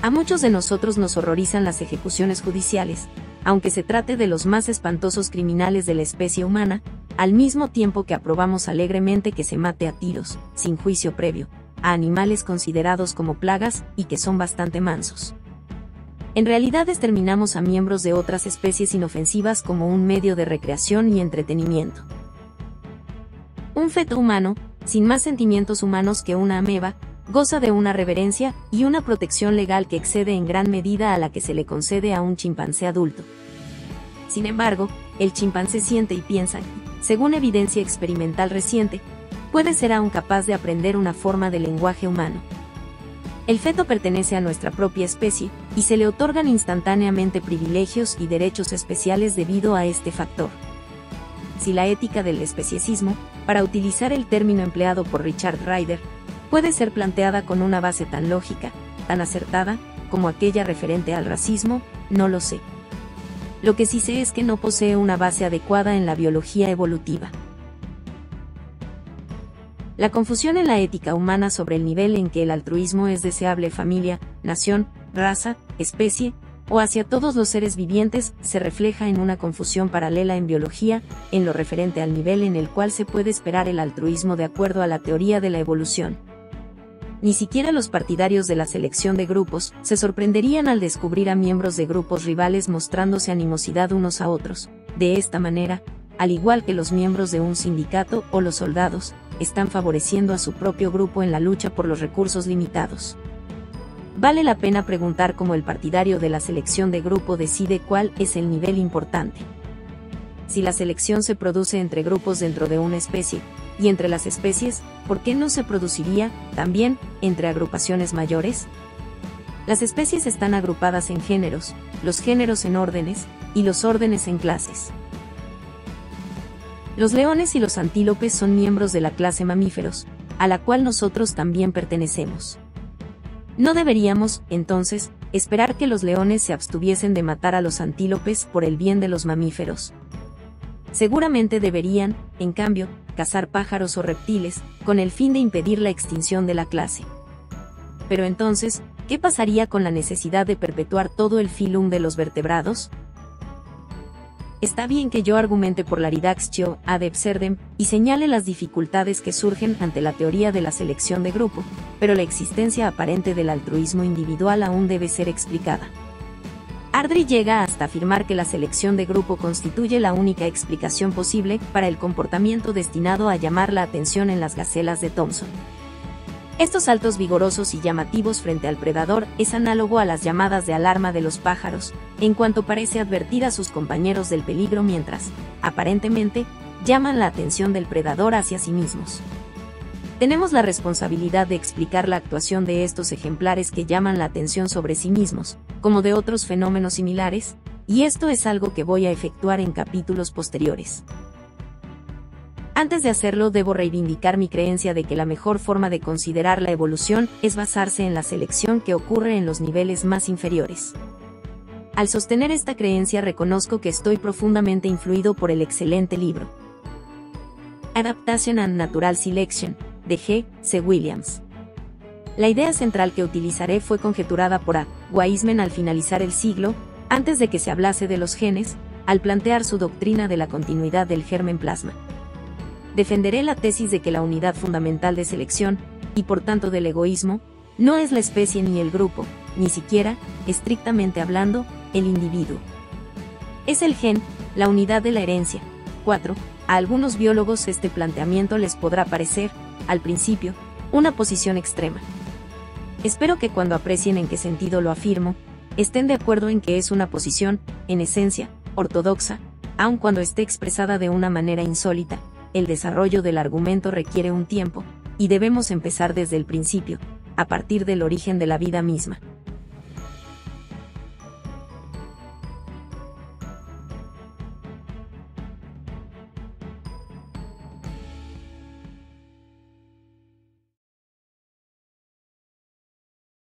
A muchos de nosotros nos horrorizan las ejecuciones judiciales, aunque se trate de los más espantosos criminales de la especie humana, al mismo tiempo que aprobamos alegremente que se mate a tiros, sin juicio previo, a animales considerados como plagas y que son bastante mansos. En realidad exterminamos a miembros de otras especies inofensivas como un medio de recreación y entretenimiento. Un feto humano, sin más sentimientos humanos que una ameba, goza de una reverencia y una protección legal que excede en gran medida a la que se le concede a un chimpancé adulto. Sin embargo, el chimpancé siente y piensa, según evidencia experimental reciente, puede ser aún capaz de aprender una forma de lenguaje humano. El feto pertenece a nuestra propia especie, y se le otorgan instantáneamente privilegios y derechos especiales debido a este factor. Si la ética del especiecismo, para utilizar el término empleado por Richard Ryder, puede ser planteada con una base tan lógica, tan acertada, como aquella referente al racismo, no lo sé. Lo que sí sé es que no posee una base adecuada en la biología evolutiva. La confusión en la ética humana sobre el nivel en que el altruismo es deseable familia, nación, raza, especie, o hacia todos los seres vivientes, se refleja en una confusión paralela en biología, en lo referente al nivel en el cual se puede esperar el altruismo de acuerdo a la teoría de la evolución ni siquiera los partidarios de la selección de grupos se sorprenderían al descubrir a miembros de grupos rivales mostrándose animosidad unos a otros. De esta manera, al igual que los miembros de un sindicato o los soldados, están favoreciendo a su propio grupo en la lucha por los recursos limitados. Vale la pena preguntar cómo el partidario de la selección de grupo decide cuál es el nivel importante. Si la selección se produce entre grupos dentro de una especie, y entre las especies, ¿por qué no se produciría, también, entre agrupaciones mayores? Las especies están agrupadas en géneros, los géneros en órdenes, y los órdenes en clases. Los leones y los antílopes son miembros de la clase mamíferos, a la cual nosotros también pertenecemos. No deberíamos, entonces, esperar que los leones se abstuviesen de matar a los antílopes por el bien de los mamíferos. Seguramente deberían, en cambio, cazar pájaros o reptiles, con el fin de impedir la extinción de la clase. Pero entonces, ¿qué pasaría con la necesidad de perpetuar todo el filum de los vertebrados? Está bien que yo argumente por la ridaxtio ad y señale las dificultades que surgen ante la teoría de la selección de grupo, pero la existencia aparente del altruismo individual aún debe ser explicada. Ardrey llega hasta afirmar que la selección de grupo constituye la única explicación posible para el comportamiento destinado a llamar la atención en las gacelas de Thomson. Estos saltos vigorosos y llamativos frente al predador es análogo a las llamadas de alarma de los pájaros, en cuanto parece advertir a sus compañeros del peligro mientras, aparentemente, llaman la atención del predador hacia sí mismos. Tenemos la responsabilidad de explicar la actuación de estos ejemplares que llaman la atención sobre sí mismos, como de otros fenómenos similares, y esto es algo que voy a efectuar en capítulos posteriores. Antes de hacerlo debo reivindicar mi creencia de que la mejor forma de considerar la evolución es basarse en la selección que ocurre en los niveles más inferiores. Al sostener esta creencia reconozco que estoy profundamente influido por el excelente libro Adaptation and Natural Selection, de G. C. Williams. La idea central que utilizaré fue conjeturada por A. Weisman al finalizar el siglo, antes de que se hablase de los genes, al plantear su doctrina de la continuidad del germen plasma. Defenderé la tesis de que la unidad fundamental de selección, y por tanto del egoísmo, no es la especie ni el grupo, ni siquiera, estrictamente hablando, el individuo. Es el gen, la unidad de la herencia. 4. A algunos biólogos este planteamiento les podrá parecer, al principio, una posición extrema. Espero que cuando aprecien en qué sentido lo afirmo, estén de acuerdo en que es una posición, en esencia, ortodoxa, aun cuando esté expresada de una manera insólita, el desarrollo del argumento requiere un tiempo, y debemos empezar desde el principio, a partir del origen de la vida misma.